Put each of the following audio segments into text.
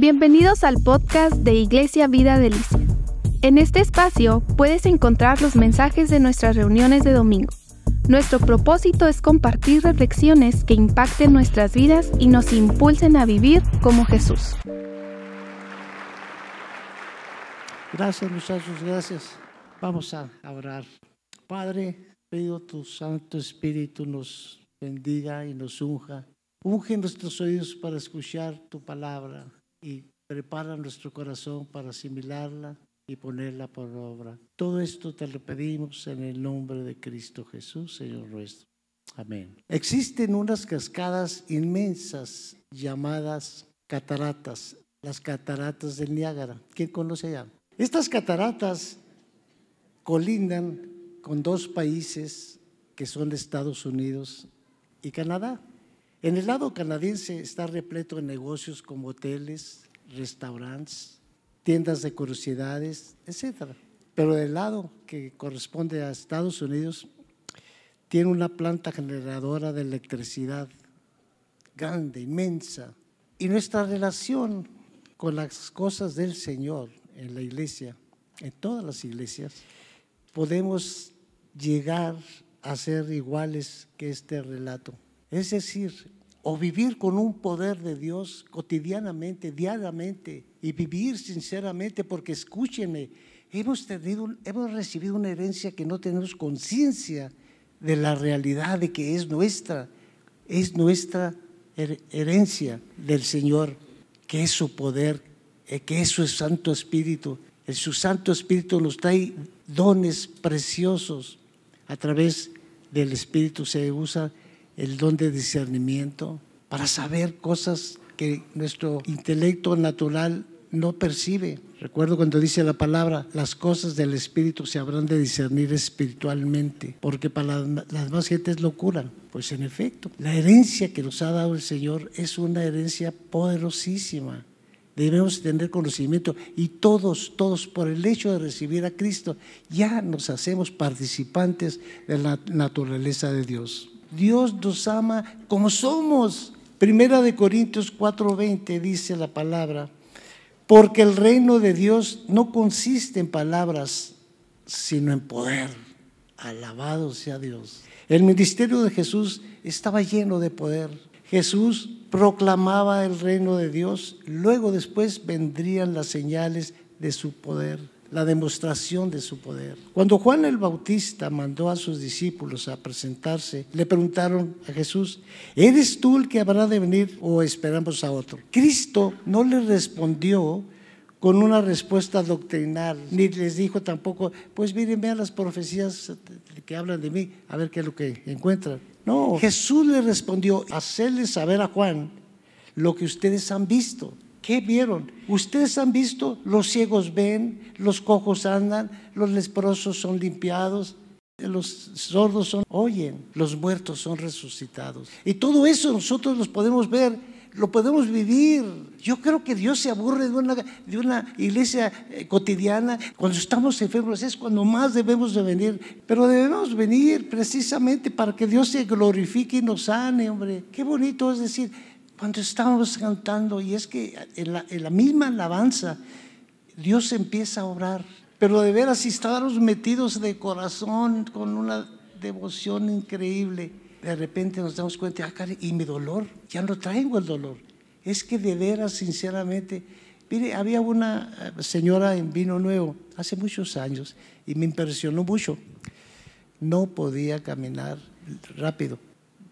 Bienvenidos al podcast de Iglesia Vida Delicia. En este espacio puedes encontrar los mensajes de nuestras reuniones de domingo. Nuestro propósito es compartir reflexiones que impacten nuestras vidas y nos impulsen a vivir como Jesús. Gracias muchachos, gracias. Vamos a orar. Padre, pido tu Santo Espíritu nos bendiga y nos unja. Unge nuestros oídos para escuchar tu palabra y prepara nuestro corazón para asimilarla y ponerla por obra. Todo esto te lo pedimos en el nombre de Cristo Jesús, Señor nuestro. Amén. Existen unas cascadas inmensas llamadas cataratas, las cataratas del Niágara. ¿Quién conoce ya? Estas cataratas colindan con dos países que son Estados Unidos y Canadá. En el lado canadiense está repleto de negocios como hoteles, restaurantes, tiendas de curiosidades, etc. Pero del lado que corresponde a Estados Unidos, tiene una planta generadora de electricidad grande, inmensa. Y nuestra relación con las cosas del Señor en la iglesia, en todas las iglesias, podemos llegar a ser iguales que este relato. Es decir, o vivir con un poder de Dios cotidianamente, diariamente, y vivir sinceramente, porque escúchenme, hemos, tenido, hemos recibido una herencia que no tenemos conciencia de la realidad de que es nuestra, es nuestra herencia del Señor, que es su poder, eh, que es su Santo Espíritu. El su Santo Espíritu nos trae dones preciosos a través del Espíritu se usa el don de discernimiento para saber cosas que nuestro intelecto natural no percibe. Recuerdo cuando dice la palabra, las cosas del Espíritu se habrán de discernir espiritualmente, porque para las más gentes locura. Pues en efecto, la herencia que nos ha dado el Señor es una herencia poderosísima. Debemos tener conocimiento y todos, todos por el hecho de recibir a Cristo, ya nos hacemos participantes de la naturaleza de Dios. Dios nos ama como somos. Primera de Corintios 4:20 dice la palabra, porque el reino de Dios no consiste en palabras, sino en poder. Alabado sea Dios. El ministerio de Jesús estaba lleno de poder. Jesús proclamaba el reino de Dios, luego después vendrían las señales de su poder la demostración de su poder. Cuando Juan el Bautista mandó a sus discípulos a presentarse, le preguntaron a Jesús, ¿eres tú el que habrá de venir o esperamos a otro? Cristo no le respondió con una respuesta doctrinal, ni les dijo tampoco, pues miren, vean las profecías que hablan de mí, a ver qué es lo que encuentran. No, Jesús le respondió, hacerle saber a Juan lo que ustedes han visto. ¿Qué vieron? Ustedes han visto, los ciegos ven, los cojos andan, los leprosos son limpiados, los sordos son oyen, los muertos son resucitados. Y todo eso nosotros los podemos ver, lo podemos vivir. Yo creo que Dios se aburre de una, de una iglesia eh, cotidiana. Cuando estamos enfermos es cuando más debemos de venir. Pero debemos venir precisamente para que Dios se glorifique y nos sane, hombre. Qué bonito es decir, cuando estábamos cantando, y es que en la, misma alabanza, Dios empieza a obrar. Pero de veras, si estábamos metidos de corazón con una devoción increíble, de repente nos damos cuenta, ah, y mi dolor, ya no traigo el dolor. Es que de veras, sinceramente, mire, había una eh, señora en Vino Nuevo hace muchos años y me impresionó mucho. No podía caminar rápido,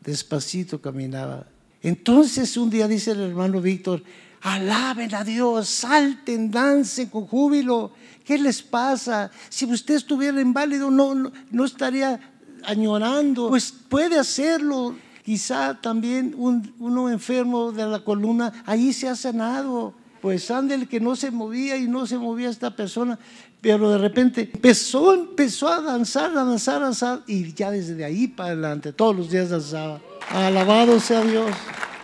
despacito caminaba entonces un día dice el hermano Víctor, alaben a Dios, salten, dancen con júbilo. ¿Qué les pasa? Si usted estuviera inválido, no, no, estaría añorando. Pues puede hacerlo. Quizá también uno enfermo de la columna, ahí se ha sanado. Pues ándele que no se movía y no se movía esta persona, pero de repente empezó, empezó a danzar, a danzar, a danzar, y ya desde ahí para adelante, todos los días danzaba. Alabado sea Dios.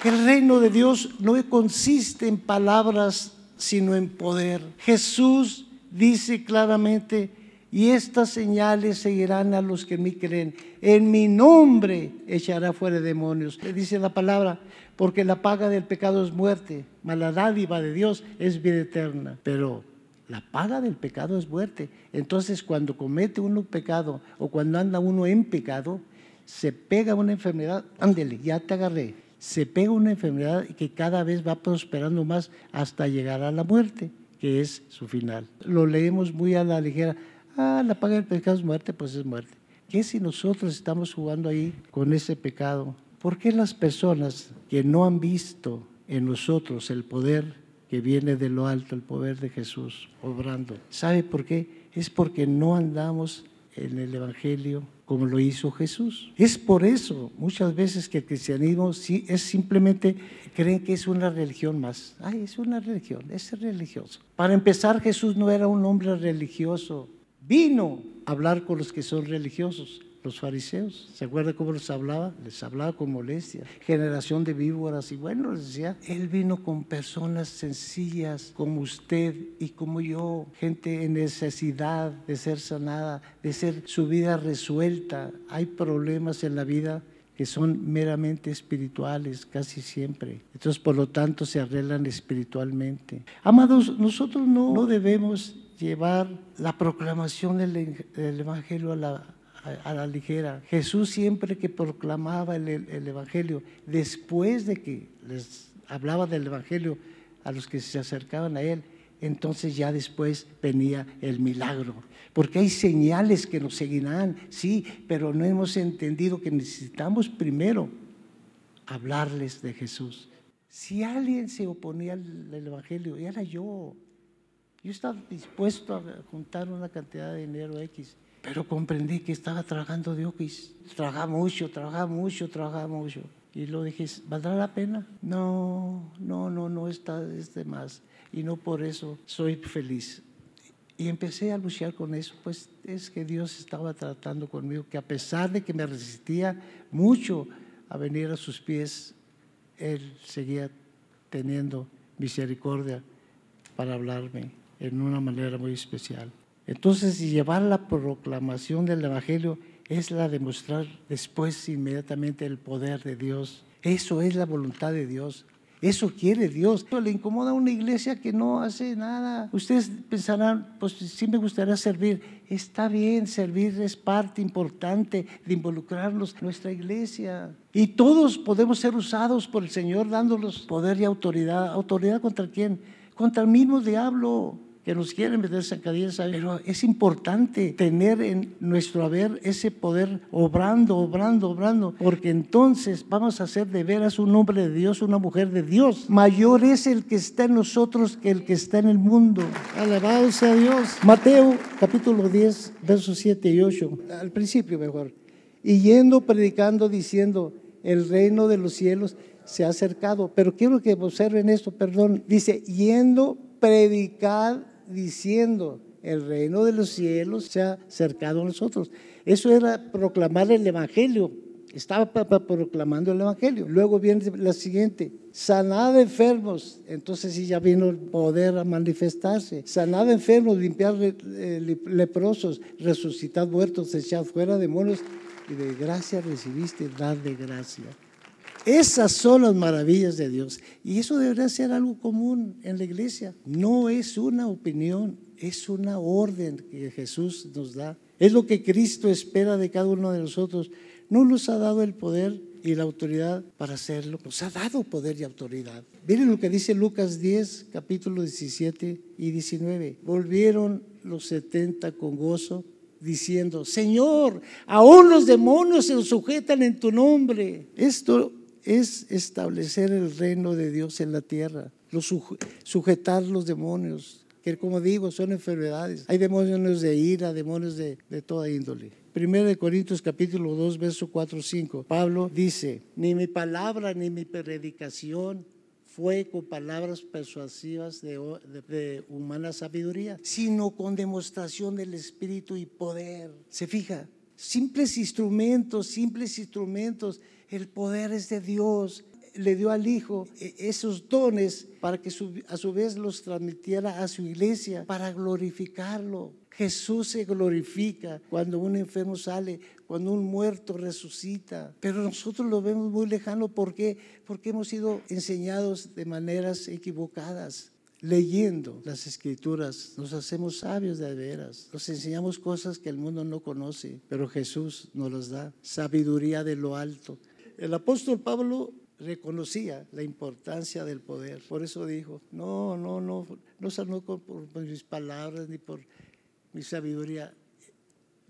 El reino de Dios no consiste en palabras, sino en poder. Jesús dice claramente, Y estas señales seguirán a los que en mí creen. En mi nombre echará fuera demonios. Le dice la palabra, porque la paga del pecado es muerte, mas la dádiva de Dios es vida eterna. Pero la paga del pecado es muerte. Entonces cuando comete uno pecado o cuando anda uno en pecado, se pega una enfermedad, ándele, ya te agarré. Se pega una enfermedad que cada vez va prosperando más hasta llegar a la muerte, que es su final. Lo leemos muy a la ligera Ah, la paga del pecado es muerte, pues es muerte. ¿Qué si nosotros estamos jugando ahí con ese pecado? ¿Por qué las personas que no han visto en nosotros el poder que viene de lo alto, el poder de Jesús obrando? ¿Sabe por qué? Es porque no andamos en el Evangelio como lo hizo Jesús. Es por eso muchas veces que el cristianismo sí, es simplemente, creen que es una religión más. Ay, es una religión, es religioso. Para empezar, Jesús no era un hombre religioso, vino a hablar con los que son religiosos, los fariseos. ¿Se acuerda cómo les hablaba? Les hablaba con molestia. Generación de víboras. Y bueno, les decía, Él vino con personas sencillas como usted y como yo, gente en necesidad de ser sanada, de ser su vida resuelta. Hay problemas en la vida que son meramente espirituales casi siempre. Entonces, por lo tanto, se arreglan espiritualmente. Amados, nosotros no, no debemos llevar la proclamación del, Evangelio a la, a, la, ligera. Jesús siempre que proclamaba el, el, Evangelio, después de que les hablaba del Evangelio a los que se acercaban a Él, entonces ya después venía el milagro. Porque hay señales que nos seguirán, sí, pero no hemos entendido que necesitamos primero hablarles de Jesús. Si alguien se oponía al Evangelio, era yo. Yo estaba dispuesto a juntar una cantidad de dinero X, pero comprendí que estaba trabajando de X. Trabajaba mucho, trabajaba mucho, trabajaba mucho. Y lo dije, ¿valdrá la pena? No, no, no, no está es de más. Y no por eso soy feliz. Y empecé a luchar con eso, pues es que Dios estaba tratando conmigo, que a pesar de que me resistía mucho a venir a sus pies, Él seguía teniendo misericordia para hablarme en una manera muy especial. Entonces, llevar la proclamación del Evangelio es la demostrar después inmediatamente el poder de Dios. Eso es la voluntad de Dios. Eso quiere Dios. Le incomoda a una iglesia que no hace nada. Ustedes pensarán, pues sí me gustaría servir. Está bien, servir es parte importante de involucrarnos en nuestra iglesia. Y todos podemos ser usados por el Señor dándolos poder y autoridad. ¿Autoridad contra quién? Contra el mismo diablo que nos quieren meter zancadillas, pero es importante tener en nuestro haber ese poder obrando, obrando, obrando, porque entonces vamos a ser de veras un hombre de Dios, una mujer de Dios. Mayor es el que está en nosotros que el que está en el mundo. Alabado sea Dios. Mateo capítulo 10, versos 7 y 8, al principio mejor. Y yendo predicando diciendo, el reino de los cielos se ha acercado. Pero quiero que observen esto, perdón. Dice, yendo predicar diciendo, el reino de los cielos se ha acercado a nosotros. Eso era proclamar el Evangelio. Estaba proclamando el Evangelio. Luego viene la siguiente, sanad enfermos. Entonces sí ya vino el poder a manifestarse. Sanad enfermos, limpiar eh, leprosos, resucitar muertos, echar fuera demonios. Y de gracia recibiste, dar de gracia. Esas son las maravillas de Dios. Y eso debería ser algo común en la iglesia. No es una opinión, es una orden que Jesús nos da. Es lo que Cristo espera de cada uno de nosotros. No nos ha dado el poder y la autoridad para hacerlo. Nos ha dado poder y autoridad. Miren lo que dice Lucas 10, capítulo 17 y 19. Volvieron los 70 con gozo diciendo, Señor, aún los demonios se sujetan en tu nombre. Esto es establecer el reino de Dios en la tierra, sujetar los demonios, que como digo, son enfermedades. Hay demonios de ira, demonios de, toda índole. Primero de Corintios capítulo 2, verso 4, 5. Pablo dice, ni mi palabra ni mi predicación fue con palabras persuasivas de, humana sabiduría, sino con demostración del Espíritu y poder. Se fija, simples instrumentos, simples instrumentos el poder es de Dios. le dio al Hijo eh, esos dones para que a su vez los transmitiera a su iglesia, para glorificarlo. Jesús se glorifica cuando un enfermo sale, cuando un muerto resucita. Pero nosotros lo vemos muy lejano. ¿Por qué? Porque hemos sido enseñados de maneras equivocadas. Leyendo las escrituras nos hacemos sabios de veras. Nos enseñamos cosas que el mundo no conoce, pero Jesús nos las da. Sabiduría de lo alto. El apóstol Pablo reconocía la importancia del poder. Por eso dijo, no, no, no, no sanó por mis palabras ni por mi sabiduría.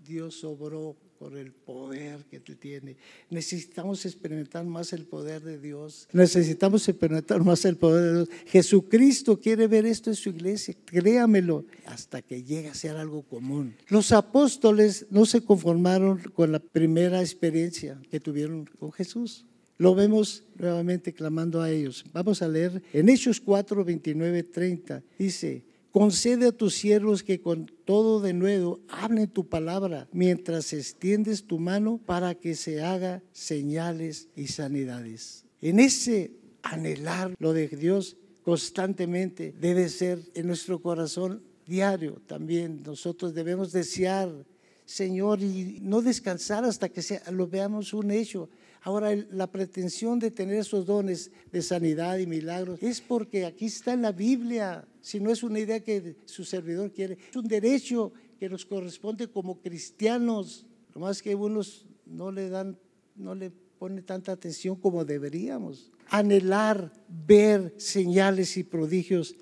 Dios obró por el poder que te tiene. Necesitamos experimentar más el poder de Dios. Necesitamos experimentar más el poder de Dios. Jesucristo quiere ver esto en su iglesia, créamelo, hasta que llegue a ser algo común. Los apóstoles no se conformaron con la primera experiencia que tuvieron con Jesús. Lo vemos nuevamente clamando a ellos. Vamos a leer en Hechos 4, 29, 30. Dice, Concede a tus siervos que con todo de nuevo hablen tu palabra mientras extiendes tu mano para que se haga señales y sanidades. En ese anhelar lo de Dios constantemente debe ser en nuestro corazón diario también. Nosotros debemos desear, Señor, y no descansar hasta que sea, lo veamos un hecho. Ahora, la pretensión de tener esos dones de sanidad y milagros es porque aquí está en la Biblia si no es una idea que su servidor quiere. Es un derecho que nos corresponde como cristianos, más que unos no le dan, no le pone tanta atención como deberíamos. Anhelar ver señales y prodigios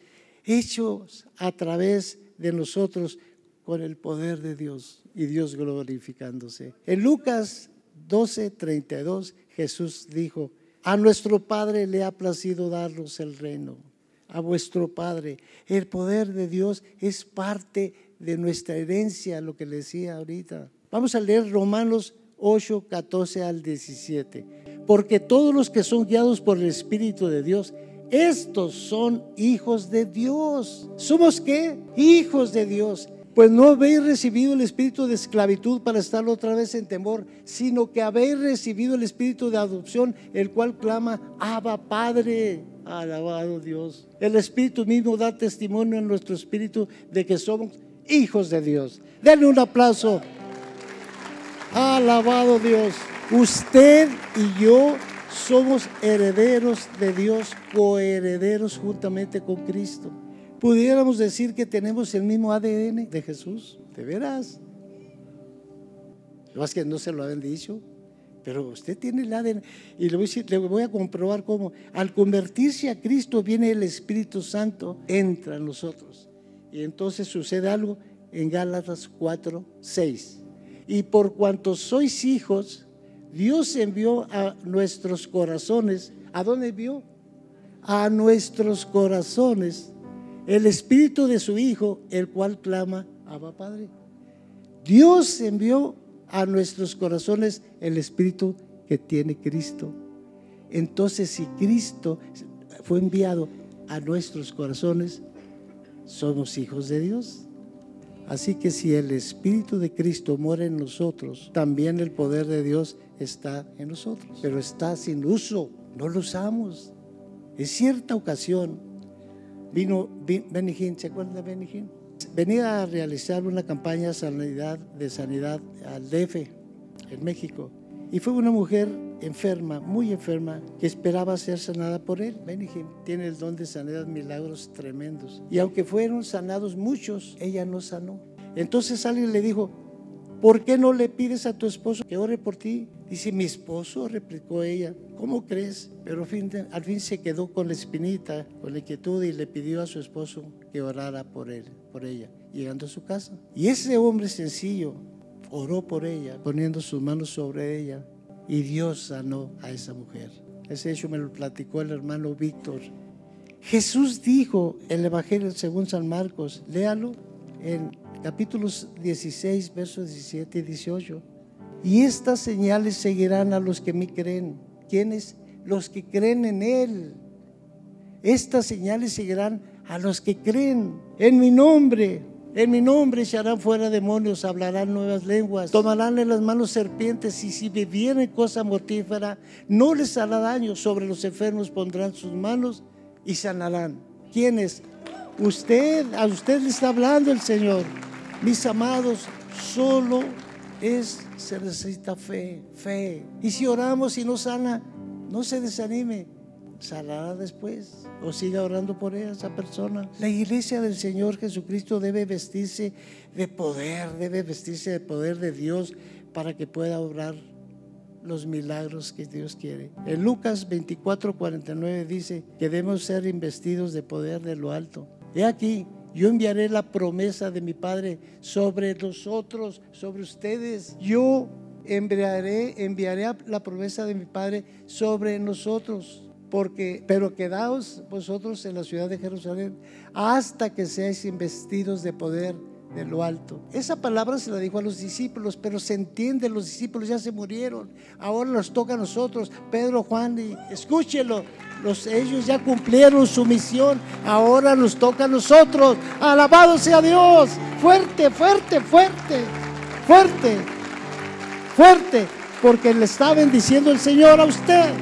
hechos a través de nosotros con el poder de Dios y Dios glorificándose. En Lucas 12, 32, Jesús dijo, a nuestro Padre le ha placido darnos el reino a vuestro Padre. El poder de Dios es parte de nuestra herencia, lo que le decía ahorita. Vamos a leer Romanos 8, 14 al 17. Porque todos los que son guiados por el Espíritu de Dios, estos son hijos de Dios. ¿Somos qué? Hijos de Dios. Pues no habéis recibido el espíritu de esclavitud para estar otra vez en temor, sino que habéis recibido el espíritu de adopción, el cual clama, Abba Padre. Alabado Dios. El Espíritu mismo da testimonio en nuestro espíritu de que somos hijos de Dios. Denle un aplauso. Alabado Dios. Usted y yo somos herederos de Dios, coherederos juntamente con Cristo. Pudiéramos decir que tenemos el mismo ADN de Jesús. ¿De veras? Más que no se lo habían dicho. Pero usted tiene el ADN. Y le voy, a le voy a comprobar cómo. Al convertirse a Cristo viene el Espíritu Santo, entra en nosotros. Y entonces sucede algo en Gálatas 4, 6. Y por cuanto sois hijos, Dios envió a nuestros corazones. ¿A dónde envió? A nuestros corazones el Espíritu de su Hijo, el cual clama, Abba Padre. Dios envió a nuestros corazones el Espíritu que tiene Cristo. Entonces, si Cristo fue enviado a nuestros corazones, somos hijos de Dios. Así que si el Espíritu de Cristo mora en nosotros, también el poder de Dios está en nosotros. Pero está sin uso, no lo usamos. En cierta ocasión vino Benny ¿se acuerdan de venía a realizar una campaña de sanidad, al DF en México. Y fue una mujer enferma, muy enferma, que esperaba ser sanada por él. Benigim tiene el don de sanidad, milagros tremendos. Y aunque fueron sanados muchos, ella no sanó. Entonces alguien le dijo, ¿por qué no le pides a tu esposo que ore por ti? Dice, mi esposo, replicó ella, ¿cómo crees? Pero al fin se quedó con la espinita, con la inquietud y le pidió a su esposo que orara por él, por ella, llegando a su casa. Y ese hombre sencillo oró por ella, poniendo sus manos sobre ella, y Dios sanó a esa mujer. Ese hecho me lo platicó el hermano Víctor. Jesús dijo el Evangelio según San Marcos, léalo en capítulos 16, versos 17 y 18. Y estas señales seguirán a los que me creen. ¿Quiénes? Los que creen en Él. Estas señales seguirán a los que creen en mi nombre. En mi nombre echarán fuera demonios, hablarán nuevas lenguas, tomarán en las manos serpientes y si bebieren cosa mortífera, no les hará daño. Sobre los enfermos pondrán sus manos y sanarán. ¿Quiénes? Usted, a usted le está hablando el Señor. Mis amados, solo es, se necesita fe, fe. Y si oramos y no sana, no se desanime sanará después o siga orando por esa persona. La iglesia del Señor Jesucristo debe vestirse de poder, debe vestirse de poder de Dios para que pueda obrar los milagros que Dios quiere. En Lucas 24, 49 dice que debemos ser investidos de poder de lo alto. He aquí, yo enviaré la promesa de mi Padre sobre nosotros, sobre ustedes. Yo enviaré, enviaré la promesa de mi Padre sobre nosotros porque, pero quedaos vosotros en la ciudad de Jerusalén hasta que seáis investidos de poder de lo alto. Esa palabra se la dijo a los discípulos, pero se entiende, los discípulos ya se murieron, ahora nos toca a nosotros, Pedro, Juan, y escúchelo, los, ellos ya cumplieron su misión, ahora nos toca a nosotros, alabado sea Dios, fuerte, fuerte, fuerte, fuerte, fuerte, porque le está bendiciendo el Señor a usted.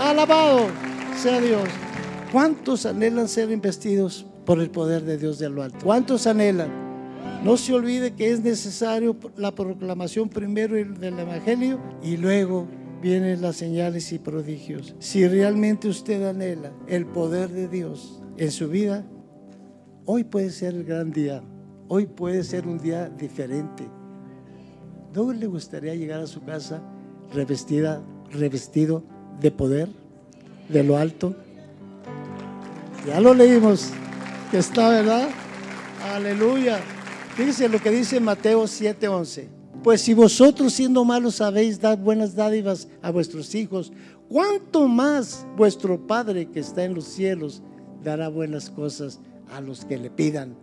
Alabado sea Dios. ¿Cuántos anhelan ser investidos por el poder de Dios de lo alto? ¿Cuántos anhelan? No se olvide que es necesario la proclamación primero del Evangelio y luego vienen las señales y prodigios. Si realmente usted anhela el poder de Dios en su vida, hoy puede ser el gran día. Hoy puede ser un día diferente. ¿No le gustaría llegar a su casa revestida, revestido de poder de lo alto. Ya lo leímos, que está, ¿verdad? Aleluya. Fíjense lo que dice Mateo 7:11. Pues si vosotros siendo malos sabéis dar buenas dádivas a vuestros hijos, ¿cuánto más vuestro Padre que está en los cielos dará buenas cosas a los que le pidan?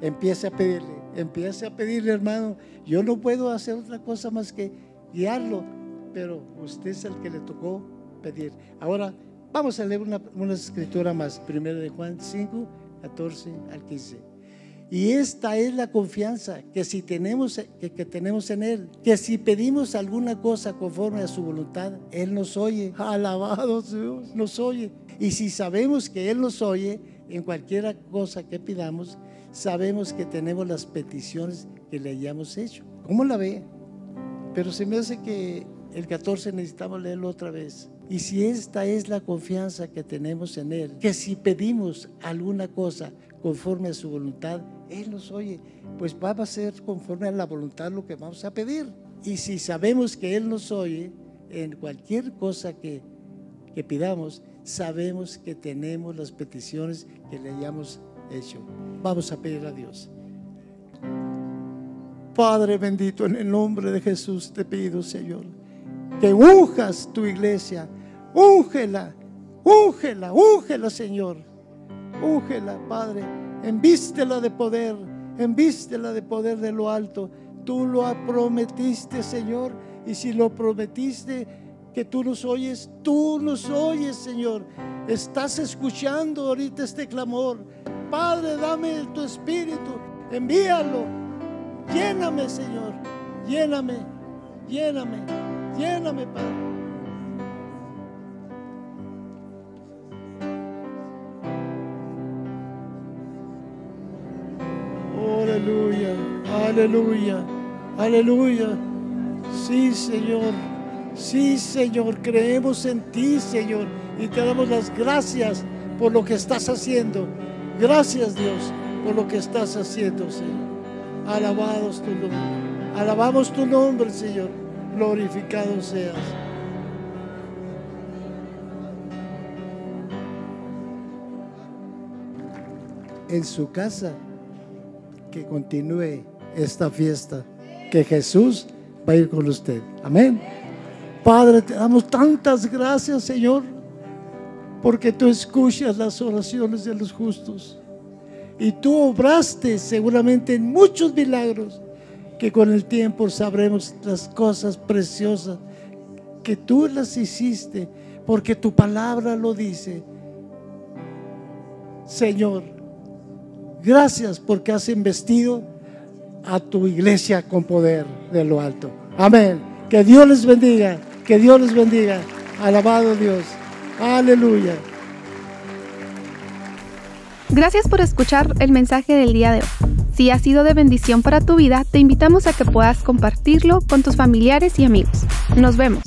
Empiece a pedirle, empiece a pedirle, hermano. Yo no puedo hacer otra cosa más que guiarlo, pero usted es el que le tocó pedir. Ahora vamos a leer una, escritura más, primero de Juan 5, 14 al 15. Y esta es la confianza que si tenemos que, que, tenemos en él, que si pedimos alguna cosa conforme a su voluntad, él nos oye. Alabado Dios, nos oye. Y si sabemos que él nos oye en cualquier cosa que pidamos, sabemos que tenemos las peticiones que le hayamos hecho. ¿Cómo la ve? Pero se me hace que el 14 necesitamos leerlo otra vez. Y si esta es la confianza que tenemos en Él, que si pedimos alguna cosa conforme a su voluntad, Él nos oye, pues va a ser conforme a la voluntad lo que vamos a pedir. Y si sabemos que Él nos oye en cualquier cosa que, que pidamos, sabemos que tenemos las peticiones que le hayamos hecho. Vamos a pedir a Dios. Padre bendito, en el nombre de Jesús te pido, Señor, que unjas tu iglesia Úngela, úngela, úngela, Señor. Úngela, Padre. Envístela de poder, envístela de poder de lo alto. Tú lo prometiste, Señor. Y si lo prometiste, que tú nos oyes, tú nos oyes, Señor. Estás escuchando ahorita este clamor. Padre, dame tu espíritu, envíalo. Lléname, Señor. Lléname, lléname, lléname, Padre. Aleluya, aleluya, aleluya. Sí, Señor. Sí, Señor. Creemos en ti, Señor. Y te damos las gracias por lo que estás haciendo. Gracias, Dios, por lo que estás haciendo, Señor. Alabados tu nombre. Alabamos tu nombre, Señor. Glorificado seas. En su casa que continúe esta fiesta, que Jesús va a ir con usted. Amén. Padre, te damos tantas gracias, Señor, porque tú escuchas las oraciones de los justos. Y tú obraste seguramente en muchos milagros que con el tiempo sabremos las cosas preciosas que tú las hiciste, porque tu palabra lo dice. Señor, Gracias porque has investido a tu iglesia con poder de lo alto. Amén. Que Dios les bendiga. Que Dios les bendiga. Alabado Dios. Aleluya. Gracias por escuchar el mensaje del día de hoy. Si ha sido de bendición para tu vida, te invitamos a que puedas compartirlo con tus familiares y amigos. Nos vemos.